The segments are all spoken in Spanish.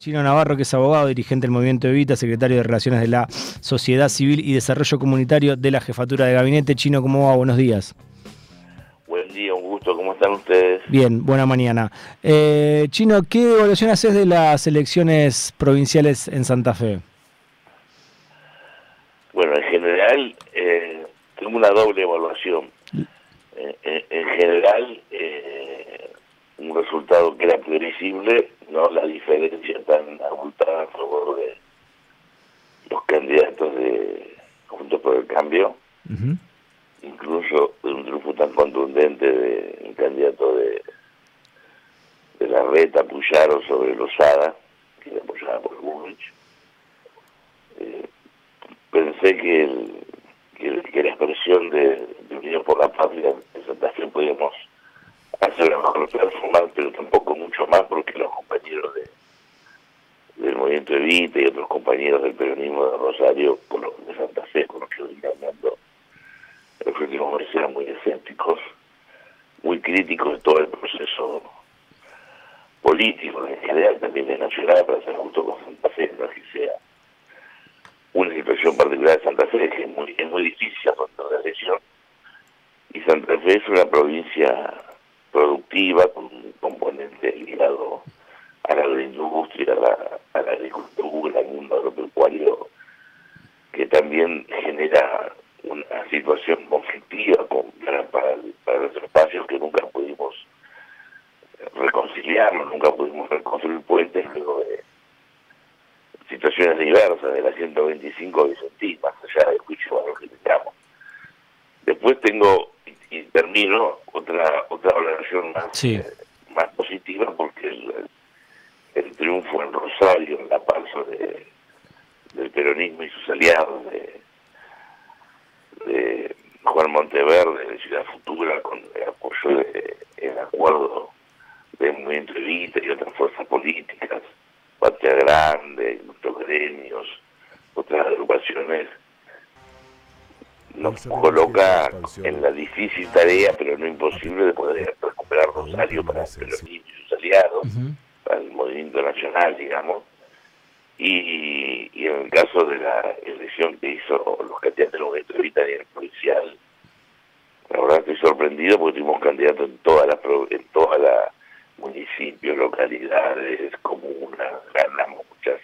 Chino Navarro, que es abogado, dirigente del Movimiento Evita, secretario de Relaciones de la Sociedad Civil y Desarrollo Comunitario de la Jefatura de Gabinete. Chino, ¿cómo va? Buenos días. Buen día, un gusto. ¿Cómo están ustedes? Bien, buena mañana. Eh, Chino, ¿qué evaluación haces de las elecciones provinciales en Santa Fe? Bueno, en general, eh, tengo una doble evaluación. Eh, en general, un resultado que era previsible no la diferencia tan abultada a favor de los candidatos de Juntos por el Cambio, incluso de un triunfo tan contundente de un candidato de, de la reta Puyaro sobre Lozada, que era apoyada por Bullrich. Eh, pensé que, el, que, la expresión de, de Unión por la Patria de Santa Fe podíamos hacer la mejor performance, pero tampoco mucho más porque los compañeros de del movimiento Evita y otros compañeros del peronismo de Rosario, con los de Santa Fe, con los que voy hablando, los últimos meses eran muy escépticos, muy críticos de todo el proceso político, en general también de nacional, para ser justo con Santa Fe, no es que sea una situación particular de Santa Fe, que es muy, es muy difícil afrontar la elección, y Santa Fe es una provincia productiva, con un componente ligado a la agroindustria, a la, a la agricultura, al mundo agropecuario, que también genera una situación conflictiva con, para, para, los espacios que nunca pudimos reconciliarnos, nunca pudimos reconstruir puentes luego de situaciones diversas de la 125 de Vicentín, más allá del juicio a lo que tengamos. Después tengo, y, termino, otra otra valoración más, eh, más positiva triunfo en Rosario, en la de, del peronismo y sus aliados, de, de Juan Monteverde, de Ciudad Futura, con el apoyo del acuerdo de Movimiento Evita y otras fuerzas políticas, Patria Grande, nuestros gremios, otras agrupaciones, nos coloca en la difícil tarea, pero no imposible, de poder recuperar Rosario para el peronismo y sus aliados al movimiento nacional, digamos, y, y, en el caso de la elección que hizo los candidatos del movimiento Evita a nivel policial, la verdad estoy sorprendido porque tuvimos candidatos en todas las en todas las municipios, localidades, comunas, ganamos muchas,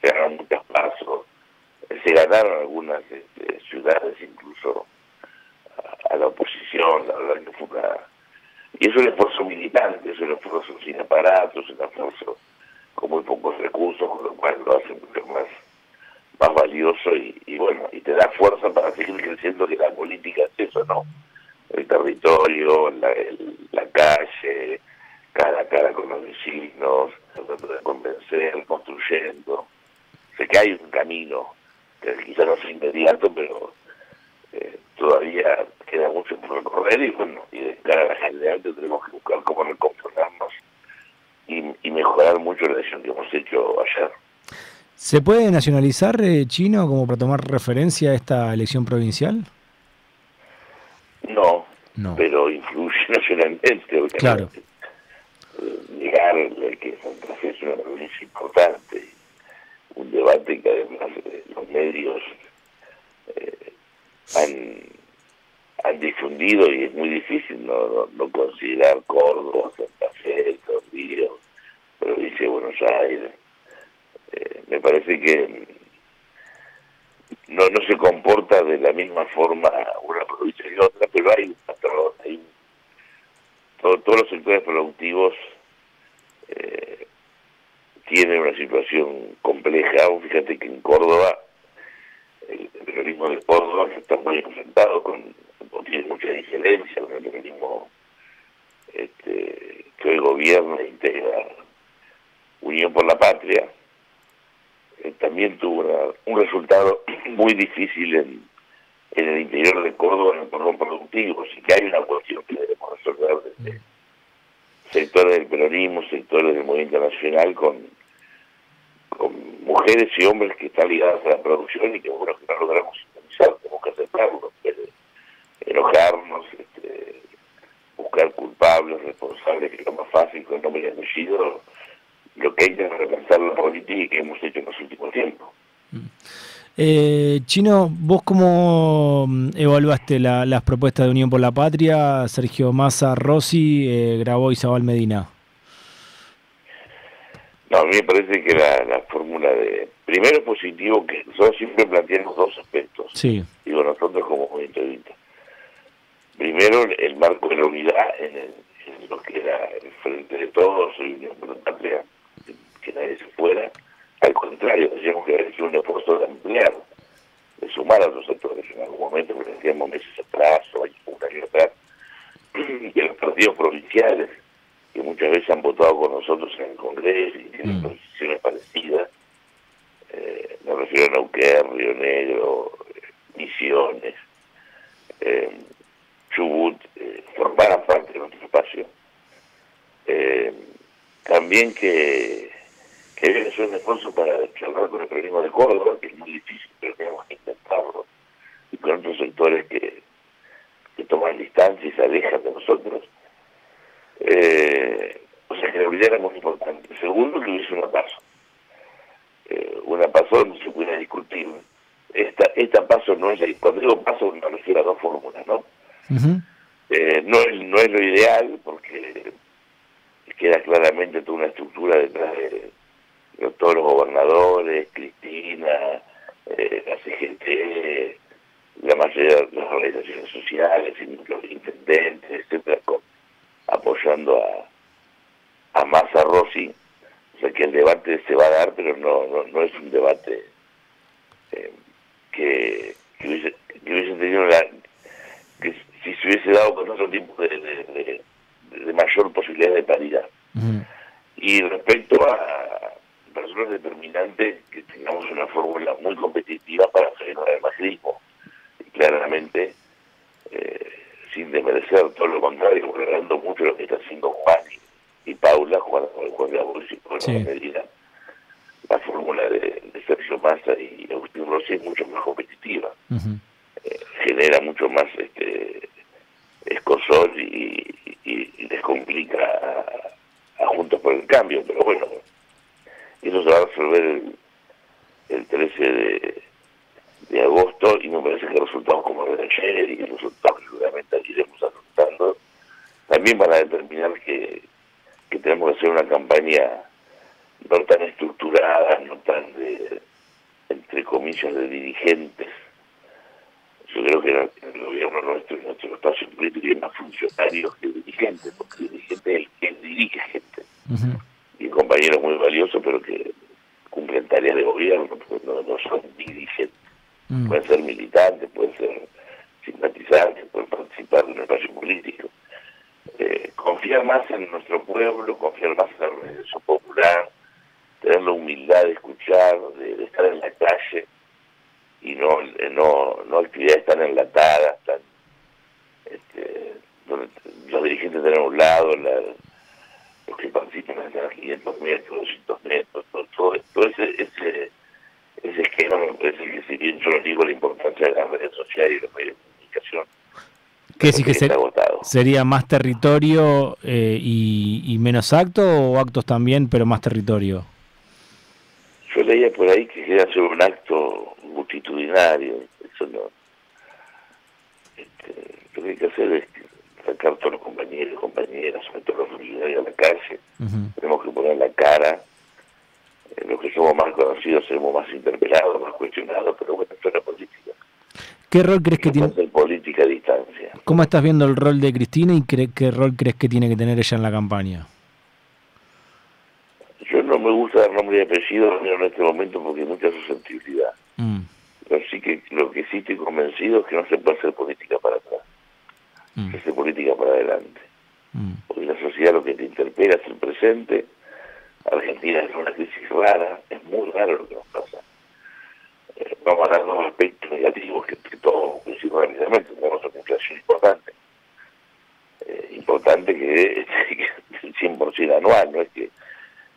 se ganaron muchos pasos, se ganaron algunas este, ciudades incluso a, a, la oposición, la verdad que fue una y es un esfuerzo militante, es un esfuerzo sin aparatos, es un esfuerzo con muy pocos recursos, con lo cual lo hace mucho más, más valioso y, bueno, y te da fuerza para seguir creciendo que la política es eso, ¿no? El territorio, la, la calle, cara a cara con los vecinos, tratando de convencer, construyendo. Sé que hay un camino que quizás no sea inmediato, pero eh, todavía queda mucho por recorrer y bueno, y de cara a la general tendremos que buscar cómo reconfortarnos y, y mejorar mucho la decisión que hemos hecho ayer. ¿Se puede nacionalizar eh, chino como para tomar referencia a esta elección provincial? No, no. pero influye nacionalmente, obviamente. Claro. Negar que Santa Fe es una provincia importante, un debate que además eh, los medios eh, han han difundido y es muy difícil no, no, considerar Córdoba, Santa Fe, Tordillo, provincia de Buenos Aires. Me parece que no, no se comporta de la misma forma una provincia que otra, pero hay hay todos los sectores productivos eh, tienen una situación compleja. Fíjate que en Córdoba, el, el peronismo de Córdoba está muy enfrentado con tiene mucha diferencia con el peronismo este, que hoy gobierna e integra Unión por la Patria, eh, también tuvo un resultado muy difícil en, en el interior de Córdoba, en el cordón productivo, así que hay una cuestión que debemos resolver desde sectores del peronismo, sectores del movimiento nacional, con, con mujeres y hombres que están ligados a la producción y que bueno que no logramos sintonizar, tenemos que aceptarlo enojarnos, este, buscar culpables, responsables, que es lo más fácil con nombre y apellido, lo que hay que la que hemos hecho en los últimos tiempos. Eh, Chino, ¿vos cómo mm, evaluaste las propuestas de Unión por la Patria? Sergio Massa, Rossi, eh, grabó Isabel Medina. No, a mí me parece que la, fórmula de... Primero positivo que nosotros siempre planteamos dos aspectos. Sí. Digo, nosotros como movimiento de Primero, el marco de la unidad en, lo que era el frente de todos y Unión por la Patria, que nadie se fuera al contrario, decíamos que había sido un esfuerzo de ampliar, de sumar a los sectores. En algún momento, pero decíamos meses atrás o un año atrás, que los partidos provinciales, que muchas veces han votado con nosotros en el Congreso y tienen mm. posiciones parecidas, eh, me refiero a Neuquén, Río Negro, Misiones, eh, Chubut, eh, formaran parte de nuestro espacio. Eh, también que que debe ser un esfuerzo para charlar con el periodismo de Córdoba, que es muy difícil, pero tenemos que intentarlo, y con otros sectores que, que toman distancia y se alejan de nosotros. Eh, o sea que la unidad era muy importante. Segundo, que hubiese una paso. Eh, una paso donde se pudiera discutir. Esta, esta paso no es, cuando digo paso me refiero a dos fórmulas, ¿no? eh, no, es, no es lo ideal porque queda claramente toda una estructura detrás de, todos los gobernadores, Cristina, eh, la CGT, la mayoría de las organizaciones sociales, los intendentes, etcétera, apoyando a, a Massa Rossi. O sea que el debate se va a dar, pero no, no, es un debate eh, que, que, hubiese, tenido la. que si se hubiese dado con otro tipo de, mayor posibilidad de paridad. Y respecto a, personas determinante que tengamos una fórmula muy competitiva para frenar el macrismo. Y claramente, eh, sin desmerecer todo lo contrario, valorando mucho lo que está haciendo Juan y, Paula, Juan, Juan Gabos y por sí. medida, la fórmula de, Sergio Massa y Agustín Rossi es mucho más competitiva. Eh, genera mucho más este escosor y, les complica a Juntos por el Cambio, pero bueno, eso se va a resolver el, 13 de, agosto y me parece que resultados como el de ayer y resultados que seguramente iremos adoptando también van a determinar que, tenemos que hacer una campaña no tan estructurada, no tan de, entre comillas, de dirigentes. Yo creo que el, el gobierno nuestro y nuestro espacio político tiene más funcionarios que dirigentes, porque el dirigente es el que dirige gente. Y compañeros muy valiosos, pero que cumplen tareas de gobierno, no, no son dirigentes. Mm. Pueden ser militantes, pueden ser simpatizantes, pueden participar en el espacio político. Eh, confiar más en nuestro pueblo, confiar más en la organización popular, tener la humildad de escuchar, de, estar en la calle y no no, no actividades tan enlatadas, tan, este, donde los dirigentes a un lado, la, participan en 500 metros, 200 metros, todo, ese, ese, ese esquema me parece que si bien yo no digo la importancia de las redes sociales y los medios de comunicación, ¿Qué sí que sería más territorio eh, y, menos acto o actos también, pero más territorio? Yo leía por ahí que quería hacer un acto multitudinario, eso no. Este, lo que hay que hacer es sacar todos los compañeros y compañeras, sobre todo los funcionarios a la calle. Tenemos que poner la cara. Eh, los que somos más conocidos seremos más interpelados, más cuestionados, pero bueno, esto es la política. ¿Qué rol crees que tiene? política a distancia. ¿Cómo estás viendo el rol de Cristina y qué rol crees que tiene que tener ella en la campaña? Yo no me gusta dar nombre y apellido en este momento porque hay mucha susceptibilidad. Mm. Pero sí que lo que sí estoy convencido es que no se puede hacer política para atrás mm. hacer política para adelante. Mm. Porque la sociedad lo que te interpela es el presente. Argentina es una crisis rara, es muy raro lo que nos pasa. Eh, vamos a dar dos aspectos negativos que, que todos coincidimos rápidamente. Tenemos una inflación importante. Eh, importante que es el 100% anual, no es que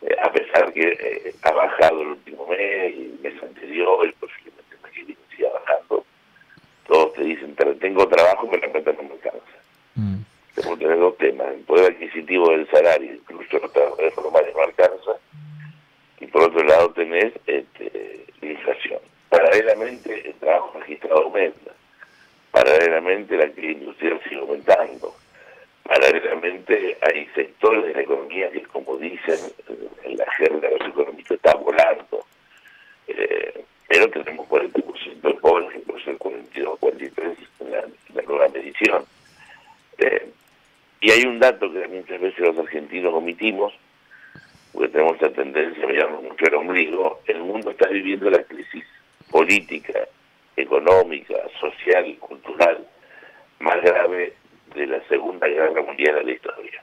eh, a pesar que eh, ha bajado el último mes y el mes anterior y posiblemente el mes que siga bajando, todos te dicen, tengo trabajo, pero la plata no me alcanza. Tener dos temas, el poder adquisitivo del salario, incluso los trabajadores formales no alcanza, tenés este, inflación. Paralelamente, el trabajo registrado aumenta. Paralelamente, la actividad industrial sigue aumentando. Paralelamente, hay sectores de la economía que, como dicen en la jerga de los economistas, está volando. Eh, pero tenemos 40% de pobres, puede ser 42, 43 en la, la nueva medición. Y hay un dato que muchas veces los argentinos omitimos, porque tenemos la tendencia a mirarnos mucho el ombligo, el mundo está viviendo la crisis política, económica, social y cultural más grave de la Segunda Guerra Mundial de la historia.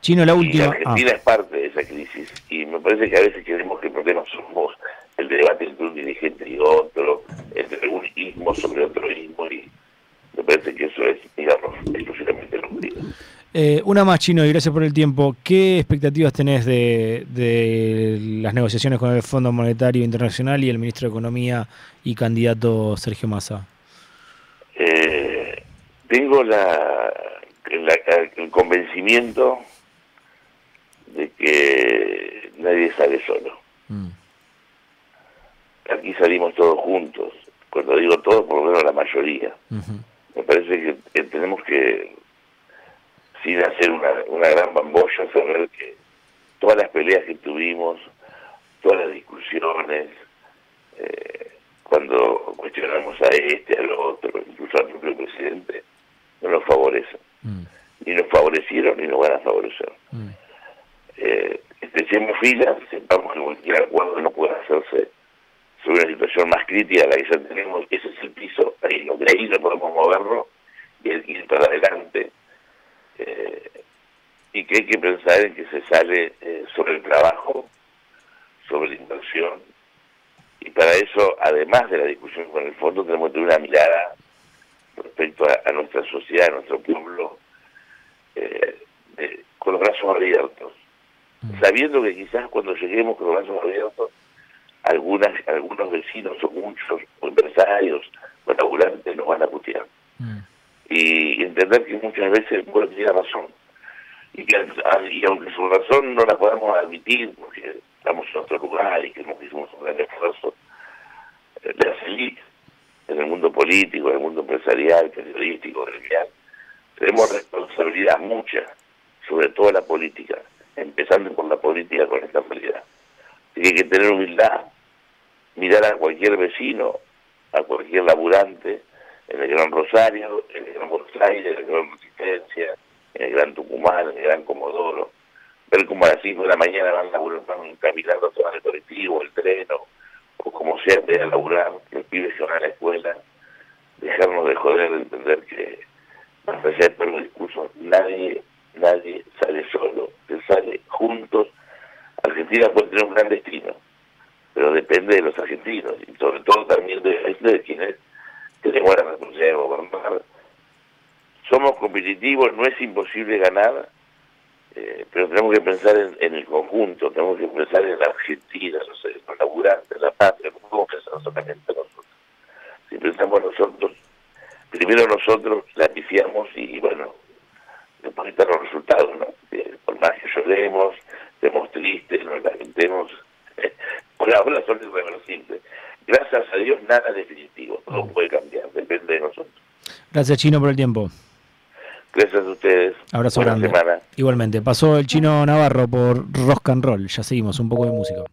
Chino, la última. Argentina ah. es parte de esa crisis y me parece que a veces queremos que el problema somos el debate entre un dirigente y otro, entre un ismo sobre otro ismo y me parece que eso es, digamos, exclusivamente lo eh, una más, Chino, y gracias por el tiempo. ¿Qué expectativas tenés de, de, las negociaciones con el Fondo Monetario Internacional y el ministro de Economía y candidato Sergio Massa? Eh, tengo la, el convencimiento de que nadie sale solo. Mm. Aquí salimos todos juntos. Cuando digo todos, por lo menos la mayoría. Me parece que tenemos que sin hacer una, una gran bambolla, saber que todas las peleas que tuvimos, todas las discusiones, eh, cuando cuestionamos a este, al otro, incluso al propio presidente, no nos favorecen. Mm. Ni nos favorecieron ni nos van a favorecer. Mm. Eh, estechemos filas, sepamos que cualquier acuerdo no puede hacerse sobre una situación más crítica la que ya tenemos, ese es el piso, ahí, de ahí no podemos moverlo y ir para adelante eh, y que hay que pensar en que se sale eh, sobre el trabajo, sobre la inversión, y para eso, además de la discusión con el fondo, tenemos que tener una mirada respecto a, nuestra sociedad, a nuestro pueblo, eh, con los brazos abiertos, mm. sabiendo que quizás cuando lleguemos con los brazos abiertos, algunas, algunos vecinos o muchos, o empresarios, o laburantes nos van a putear. Mm y entender que muchas veces el pueblo tiene razón. Y, que, y aunque su razón no la podamos admitir, porque estamos en otro lugar y que nos hicimos un gran esfuerzo eh, de hacer en el mundo político, en el mundo empresarial, periodístico, gremial, tenemos responsabilidad mucha, sobre todo la política, empezando por la política con esta realidad. Hay que tener humildad, mirar a cualquier vecino, a cualquier laburante, en el Gran Rosario, en el Gran Buenos Aires, en el Gran Resistencia, en el Gran Tucumán, en el Gran Comodoro, ver cómo a las 5 de la mañana van, van caminando van el colectivo, el tren o, como sea de laburar, los pibes que van a la escuela, dejarnos de joder de entender que más allá de todos los discursos, nadie, nadie sale solo, se sale juntos. Argentina puede tener un gran destino, pero depende de los argentinos y sobre todo también de, quienes tenemos la responsabilidad de gobernar. Somos competitivos, no es imposible ganar, eh, pero tenemos que pensar en, el conjunto, tenemos que pensar en la Argentina, los, los laburantes, la patria, no podemos pensar solamente nosotros. Si pensamos nosotros, primero nosotros la pifiamos y, bueno, después están los resultados, ¿no? por más que lloremos, estemos tristes, nos lamentemos, por ahora son irreversibles. Gracias a Dios nada definitivo, todo puede cambiar, depende de nosotros. Gracias Chino por el tiempo. Gracias a ustedes. Abrazo grande. Igualmente, pasó el Chino Navarro por Rock and Roll, ya seguimos, un poco de música.